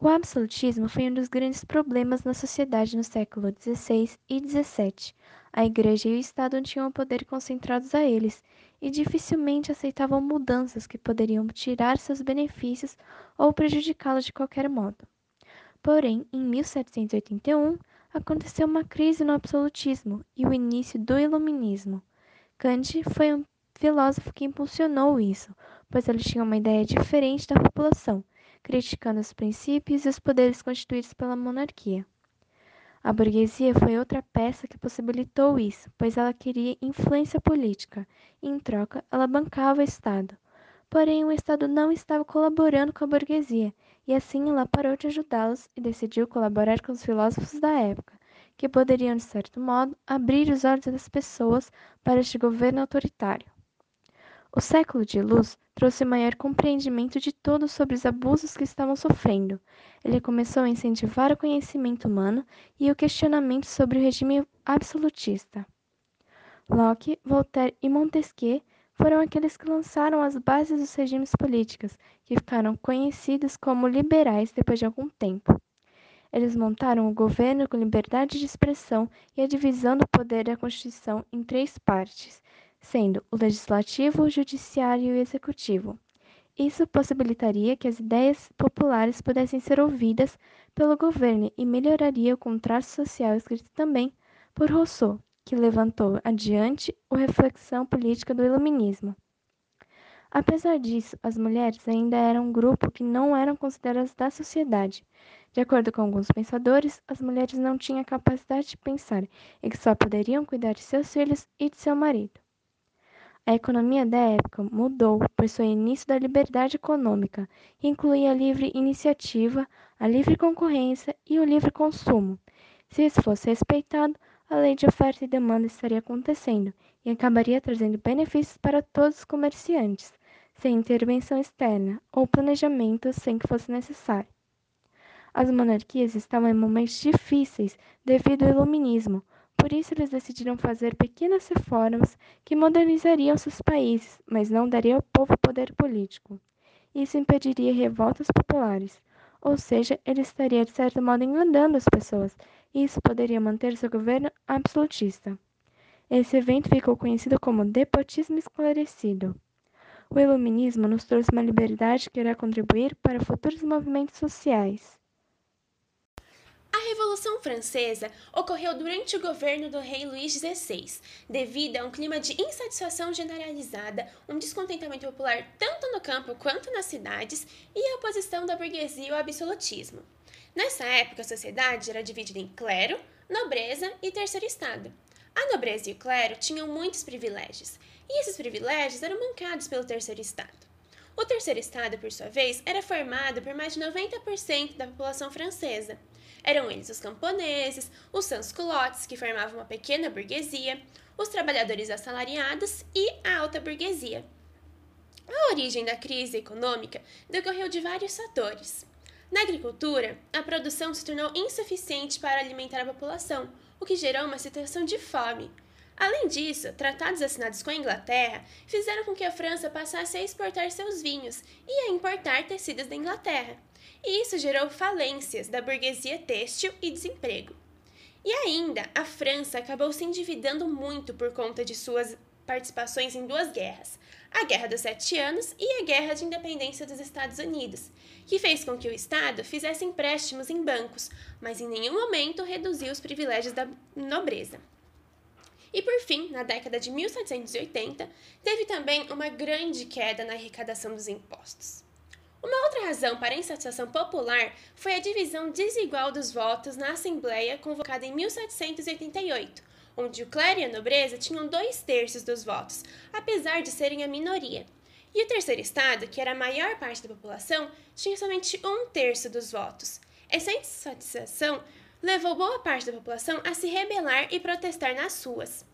O absolutismo foi um dos grandes problemas na sociedade no século XVI e XVII. A Igreja e o Estado tinham o poder concentrados a eles e dificilmente aceitavam mudanças que poderiam tirar seus benefícios ou prejudicá-los de qualquer modo. Porém, em 1781, aconteceu uma crise no absolutismo e o início do iluminismo. Kant foi um filósofo que impulsionou isso, pois ele tinha uma ideia diferente da população criticando os princípios e os poderes constituídos pela monarquia. A burguesia foi outra peça que possibilitou isso, pois ela queria influência política e, em troca, ela bancava o Estado. Porém, o Estado não estava colaborando com a burguesia, e assim ela parou de ajudá-los e decidiu colaborar com os filósofos da época, que poderiam, de certo modo, abrir os olhos das pessoas para este governo autoritário. O século de luz trouxe maior compreendimento de todos sobre os abusos que estavam sofrendo. Ele começou a incentivar o conhecimento humano e o questionamento sobre o regime absolutista. Locke, Voltaire e Montesquieu foram aqueles que lançaram as bases dos regimes políticos, que ficaram conhecidos como liberais depois de algum tempo. Eles montaram o governo com liberdade de expressão e a divisão do poder da Constituição em três partes, sendo o legislativo, o judiciário e o executivo. Isso possibilitaria que as ideias populares pudessem ser ouvidas pelo governo e melhoraria o contrato social escrito também por Rousseau, que levantou adiante a reflexão política do iluminismo. Apesar disso, as mulheres ainda eram um grupo que não eram consideradas da sociedade. De acordo com alguns pensadores, as mulheres não tinham capacidade de pensar e que só poderiam cuidar de seus filhos e de seu marido. A economia da época mudou, foi o início da liberdade econômica, que incluía a livre iniciativa, a livre concorrência e o livre consumo. Se isso fosse respeitado, a lei de oferta e demanda estaria acontecendo e acabaria trazendo benefícios para todos os comerciantes, sem intervenção externa ou planejamento sem que fosse necessário. As monarquias estavam em momentos difíceis devido ao iluminismo, por isso, eles decidiram fazer pequenas reformas que modernizariam seus países, mas não daria ao povo poder político. Isso impediria revoltas populares, ou seja, ele estaria de certo modo enganando as pessoas, e isso poderia manter seu governo absolutista. Esse evento ficou conhecido como Depotismo Esclarecido. O Iluminismo nos trouxe uma liberdade que irá contribuir para futuros movimentos sociais. A Revolução Francesa ocorreu durante o governo do rei Luís XVI, devido a um clima de insatisfação generalizada, um descontentamento popular tanto no campo quanto nas cidades e a oposição da burguesia ao absolutismo. Nessa época, a sociedade era dividida em clero, nobreza e terceiro estado. A nobreza e o clero tinham muitos privilégios, e esses privilégios eram mancados pelo terceiro estado. O terceiro estado, por sua vez, era formado por mais de 90% da população francesa. Eram eles os camponeses, os sans-culottes, que formavam uma pequena burguesia, os trabalhadores assalariados e a alta burguesia. A origem da crise econômica decorreu de vários fatores. Na agricultura, a produção se tornou insuficiente para alimentar a população, o que gerou uma situação de fome. Além disso, tratados assinados com a Inglaterra fizeram com que a França passasse a exportar seus vinhos e a importar tecidos da Inglaterra e isso gerou falências da burguesia têxtil e desemprego. E ainda, a França acabou se endividando muito por conta de suas participações em duas guerras, a Guerra dos Sete Anos e a Guerra de Independência dos Estados Unidos, que fez com que o Estado fizesse empréstimos em bancos, mas em nenhum momento reduziu os privilégios da nobreza. E por fim, na década de 1780, teve também uma grande queda na arrecadação dos impostos. Uma outra razão para a insatisfação popular foi a divisão desigual dos votos na Assembleia convocada em 1788, onde o clero e a nobreza tinham dois terços dos votos, apesar de serem a minoria. E o terceiro estado, que era a maior parte da população, tinha somente um terço dos votos. Essa insatisfação levou boa parte da população a se rebelar e protestar nas ruas.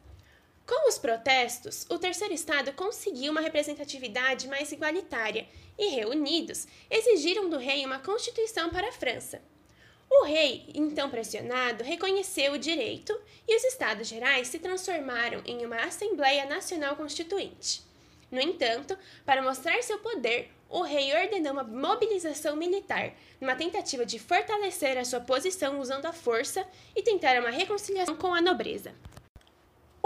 Com os protestos, o terceiro estado conseguiu uma representatividade mais igualitária e, reunidos, exigiram do rei uma constituição para a França. O rei, então pressionado, reconheceu o direito e os Estados Gerais se transformaram em uma Assembleia Nacional Constituinte. No entanto, para mostrar seu poder, o rei ordenou uma mobilização militar, numa tentativa de fortalecer a sua posição usando a força e tentar uma reconciliação com a nobreza.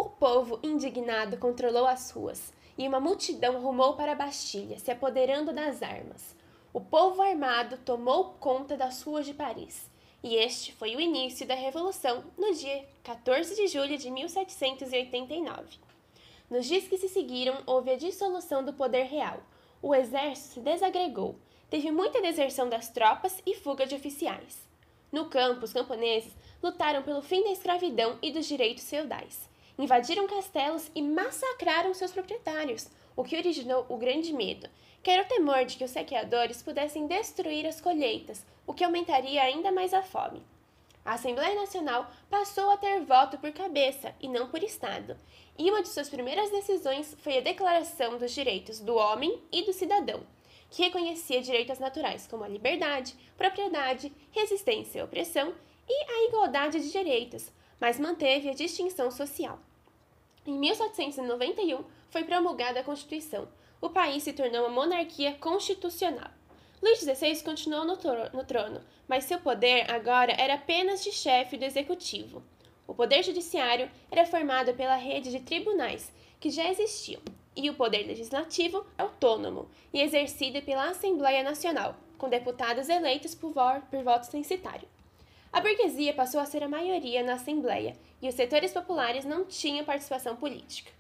O povo, indignado, controlou as ruas, e uma multidão rumou para a Bastilha, se apoderando das armas. O povo armado tomou conta das ruas de Paris, e este foi o início da Revolução no dia 14 de julho de 1789. Nos dias que se seguiram, houve a dissolução do poder real. O exército se desagregou, teve muita deserção das tropas e fuga de oficiais. No campo, os camponeses lutaram pelo fim da escravidão e dos direitos feudais. Invadiram castelos e massacraram seus proprietários, o que originou o grande medo, que era o temor de que os saqueadores pudessem destruir as colheitas, o que aumentaria ainda mais a fome. A Assembleia Nacional passou a ter voto por cabeça e não por Estado, e uma de suas primeiras decisões foi a Declaração dos Direitos do Homem e do Cidadão, que reconhecia direitos naturais como a liberdade, propriedade, resistência à opressão e a igualdade de direitos, mas manteve a distinção social. Em 1791 foi promulgada a Constituição. O país se tornou uma monarquia constitucional. Luís XVI continuou no, no trono, mas seu poder agora era apenas de chefe do executivo. O poder judiciário era formado pela rede de tribunais que já existiam, e o poder legislativo autônomo e exercido pela Assembleia Nacional, com deputados eleitos por, por voto censitário. A burguesia passou a ser a maioria na Assembleia e os setores populares não tinham participação política.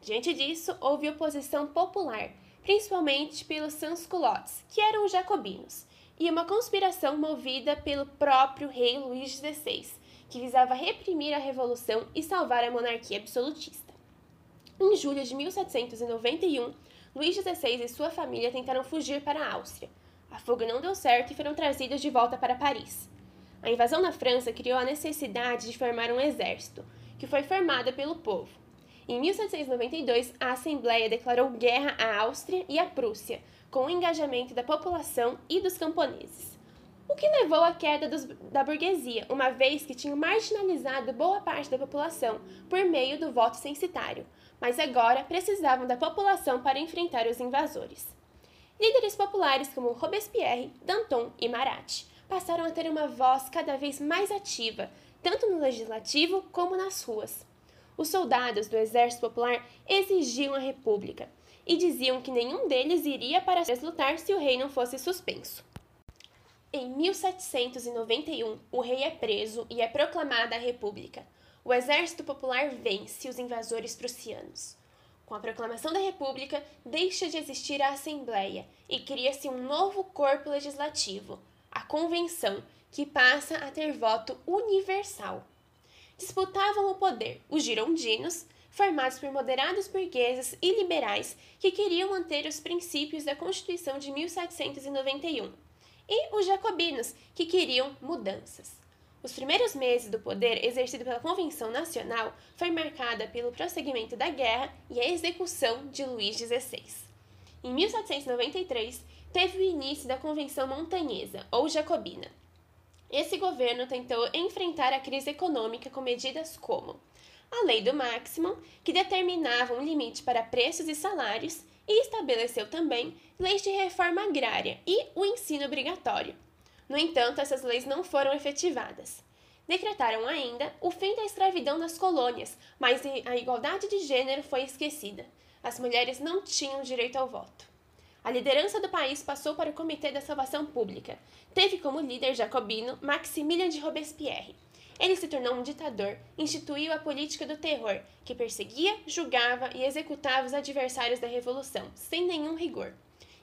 Diante disso, houve oposição popular, principalmente pelos sans-culottes, que eram os jacobinos, e uma conspiração movida pelo próprio rei Luís XVI, que visava reprimir a revolução e salvar a monarquia absolutista. Em julho de 1791, Luís XVI e sua família tentaram fugir para a Áustria. A fuga não deu certo e foram trazidos de volta para Paris. A invasão na França criou a necessidade de formar um exército, que foi formado pelo povo. Em 1792, a Assembleia declarou guerra à Áustria e à Prússia, com o engajamento da população e dos camponeses. O que levou à queda dos, da burguesia, uma vez que tinham marginalizado boa parte da população por meio do voto censitário, mas agora precisavam da população para enfrentar os invasores. Líderes populares como Robespierre, Danton e Marat passaram a ter uma voz cada vez mais ativa, tanto no legislativo como nas ruas. Os soldados do Exército Popular exigiam a República e diziam que nenhum deles iria para lutar se o rei não fosse suspenso. Em 1791, o rei é preso e é proclamada a República. O Exército Popular vence os invasores prussianos. Com a proclamação da República, deixa de existir a Assembleia e cria-se um novo corpo legislativo, a Convenção, que passa a ter voto universal disputavam o poder os girondinos, formados por moderados burgueses e liberais que queriam manter os princípios da Constituição de 1791, e os jacobinos, que queriam mudanças. Os primeiros meses do poder exercido pela Convenção Nacional foi marcada pelo prosseguimento da guerra e a execução de Luís XVI. Em 1793, teve o início da Convenção Montanhesa, ou Jacobina, esse governo tentou enfrentar a crise econômica com medidas como a Lei do Máximo, que determinava um limite para preços e salários, e estabeleceu também leis de reforma agrária e o ensino obrigatório. No entanto, essas leis não foram efetivadas. Decretaram ainda o fim da escravidão nas colônias, mas a igualdade de gênero foi esquecida. As mulheres não tinham direito ao voto. A liderança do país passou para o Comitê da Salvação Pública. Teve como líder jacobino Maximilien de Robespierre. Ele se tornou um ditador, instituiu a política do terror, que perseguia, julgava e executava os adversários da revolução, sem nenhum rigor.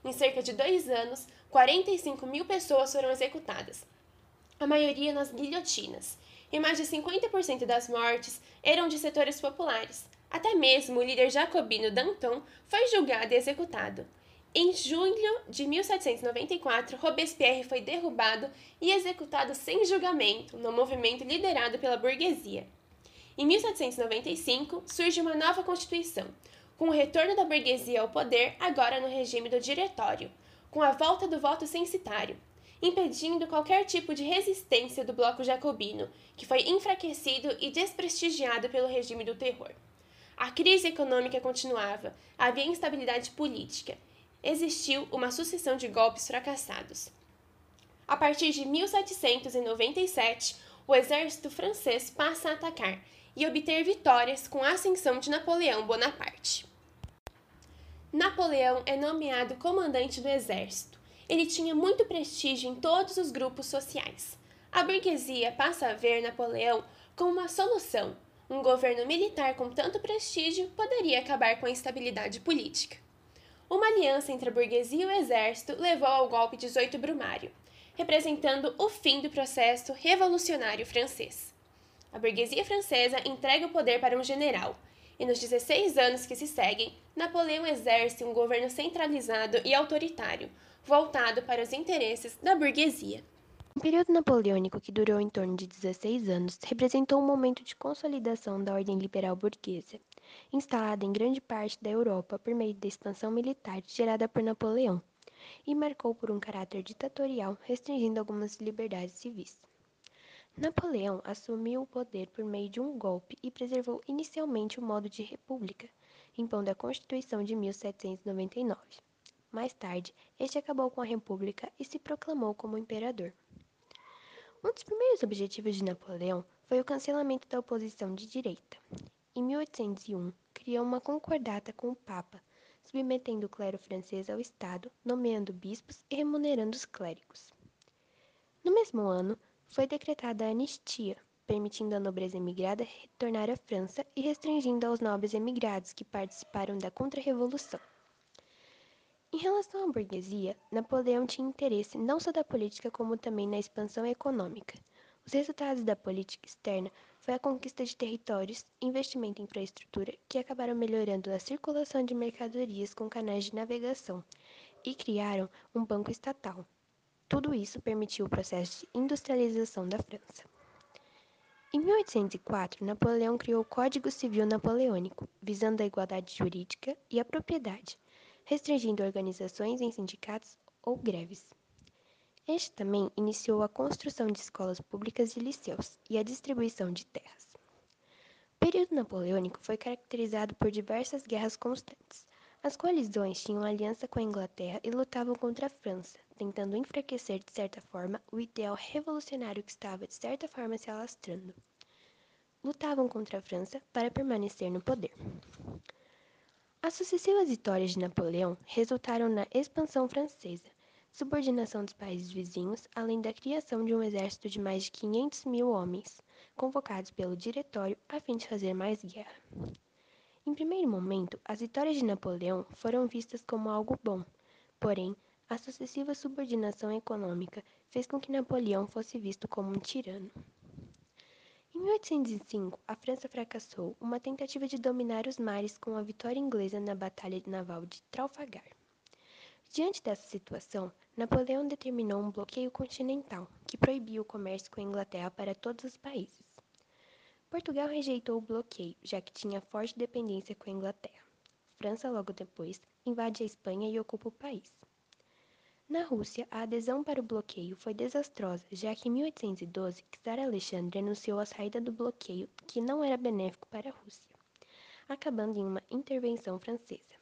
Em cerca de dois anos, 45 mil pessoas foram executadas, a maioria nas guilhotinas, e mais de 50% das mortes eram de setores populares. Até mesmo o líder jacobino Danton foi julgado e executado. Em julho de 1794, Robespierre foi derrubado e executado sem julgamento no movimento liderado pela burguesia. Em 1795, surge uma nova Constituição, com o retorno da burguesia ao poder, agora no regime do Diretório, com a volta do voto censitário, impedindo qualquer tipo de resistência do bloco jacobino, que foi enfraquecido e desprestigiado pelo regime do terror. A crise econômica continuava, havia instabilidade política existiu uma sucessão de golpes fracassados. A partir de 1797, o exército francês passa a atacar e obter vitórias com a ascensão de Napoleão Bonaparte. Napoleão é nomeado comandante do exército. Ele tinha muito prestígio em todos os grupos sociais. A burguesia passa a ver Napoleão como uma solução. Um governo militar com tanto prestígio poderia acabar com a instabilidade política. Uma aliança entre a burguesia e o exército levou ao golpe 18 Brumário, representando o fim do processo revolucionário francês. A burguesia francesa entrega o poder para um general, e nos 16 anos que se seguem, Napoleão exerce um governo centralizado e autoritário, voltado para os interesses da burguesia. O período napoleônico, que durou em torno de 16 anos, representou um momento de consolidação da ordem liberal burguesa, instalada em grande parte da Europa por meio da expansão militar gerada por Napoleão, e marcou por um caráter ditatorial, restringindo algumas liberdades civis. Napoleão assumiu o poder por meio de um golpe e preservou inicialmente o modo de república, impondo a Constituição de 1799. Mais tarde, este acabou com a república e se proclamou como imperador. Um dos primeiros objetivos de Napoleão foi o cancelamento da oposição de direita. Em 1801, criou uma concordata com o Papa, submetendo o clero francês ao Estado, nomeando bispos e remunerando os clérigos. No mesmo ano, foi decretada a anistia, permitindo à nobreza emigrada retornar à França e restringindo aos nobres emigrados que participaram da Contra-Revolução. Em relação à burguesia, Napoleão tinha interesse não só da política como também na expansão econômica. Os resultados da política externa foi a conquista de territórios, investimento em infraestrutura que acabaram melhorando a circulação de mercadorias com canais de navegação e criaram um banco estatal. Tudo isso permitiu o processo de industrialização da França. Em 1804, Napoleão criou o Código Civil Napoleônico, visando a igualdade jurídica e a propriedade restringindo organizações em sindicatos ou greves. Este também iniciou a construção de escolas públicas e liceus e a distribuição de terras. O período napoleônico foi caracterizado por diversas guerras constantes. As coalizões tinham aliança com a Inglaterra e lutavam contra a França, tentando enfraquecer de certa forma o ideal revolucionário que estava de certa forma se alastrando. Lutavam contra a França para permanecer no poder. As sucessivas vitórias de Napoleão resultaram na expansão francesa, subordinação dos países vizinhos, além da criação de um exército de mais de 500 mil homens, convocados pelo Diretório a fim de fazer mais guerra. Em primeiro momento, as vitórias de Napoleão foram vistas como algo bom, porém, a sucessiva subordinação econômica fez com que Napoleão fosse visto como um tirano. Em 1805, a França fracassou uma tentativa de dominar os mares com a vitória inglesa na Batalha Naval de Trafalgar. Diante dessa situação, Napoleão determinou um bloqueio continental, que proibia o comércio com a Inglaterra para todos os países. Portugal rejeitou o bloqueio, já que tinha forte dependência com a Inglaterra. França, logo depois, invade a Espanha e ocupa o país. Na Rússia, a adesão para o bloqueio foi desastrosa, já que em 1812 Czar Alexandre anunciou a saída do bloqueio, que não era benéfico para a Rússia, acabando em uma intervenção francesa.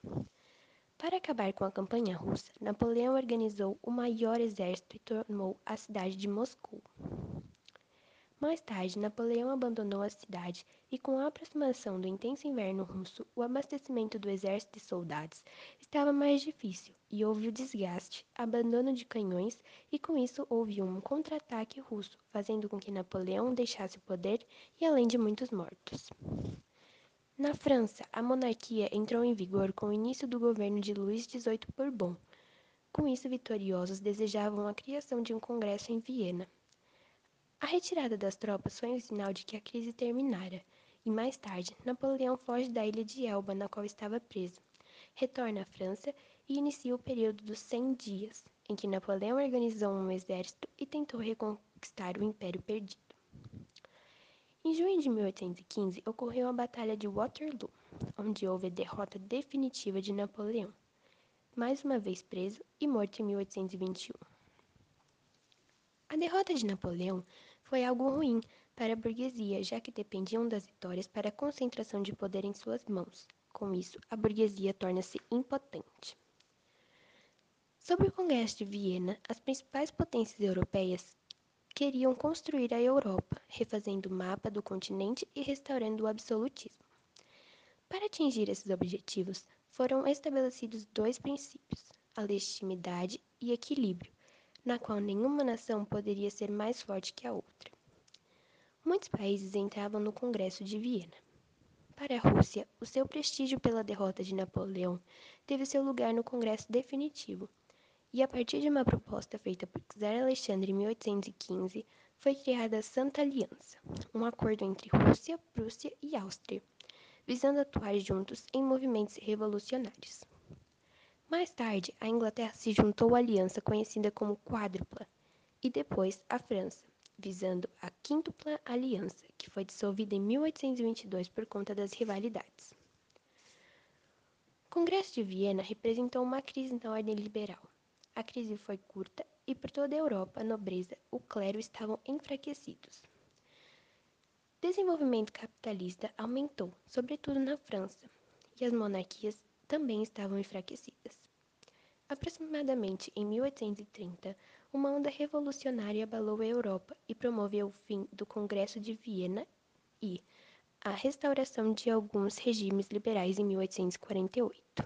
Para acabar com a campanha russa, Napoleão organizou o maior exército e tomou a cidade de Moscou. Mais tarde, Napoleão abandonou a cidade e, com a aproximação do intenso inverno russo, o abastecimento do exército e soldados estava mais difícil e houve o desgaste, abandono de canhões e, com isso, houve um contra-ataque russo, fazendo com que Napoleão deixasse o poder e além de muitos mortos. Na França, a monarquia entrou em vigor com o início do governo de Luís XVIII Bourbon. Com isso, vitoriosos desejavam a criação de um congresso em Viena. A retirada das tropas foi um sinal de que a crise terminara, e mais tarde, Napoleão foge da ilha de Elba, na qual estava preso, retorna à França e inicia o período dos 100 dias, em que Napoleão organizou um exército e tentou reconquistar o Império perdido. Em junho de 1815 ocorreu a Batalha de Waterloo, onde houve a derrota definitiva de Napoleão, mais uma vez preso e morto em 1821. A derrota de Napoleão foi algo ruim para a burguesia, já que dependiam das vitórias para a concentração de poder em suas mãos. Com isso, a burguesia torna-se impotente. Sob o Congresso de Viena, as principais potências europeias queriam construir a Europa, refazendo o mapa do continente e restaurando o absolutismo. Para atingir esses objetivos, foram estabelecidos dois princípios: a legitimidade e equilíbrio, na qual nenhuma nação poderia ser mais forte que a outra. Muitos países entravam no Congresso de Viena. Para a Rússia, o seu prestígio pela derrota de Napoleão teve seu lugar no Congresso definitivo, e a partir de uma proposta feita por Czar Alexandre em 1815, foi criada a Santa Aliança, um acordo entre Rússia, Prússia e Áustria, visando atuar juntos em movimentos revolucionários. Mais tarde, a Inglaterra se juntou à aliança conhecida como Quádrupla, e depois a França, visando a Quíntupla Aliança, que foi dissolvida em 1822 por conta das rivalidades. O Congresso de Viena representou uma crise na ordem liberal. A crise foi curta e por toda a Europa, a nobreza, o clero estavam enfraquecidos. Desenvolvimento capitalista aumentou, sobretudo na França, e as monarquias também estavam enfraquecidas. Aproximadamente em 1830, uma onda revolucionária abalou a Europa e promoveu o fim do Congresso de Viena e a restauração de alguns regimes liberais em 1848.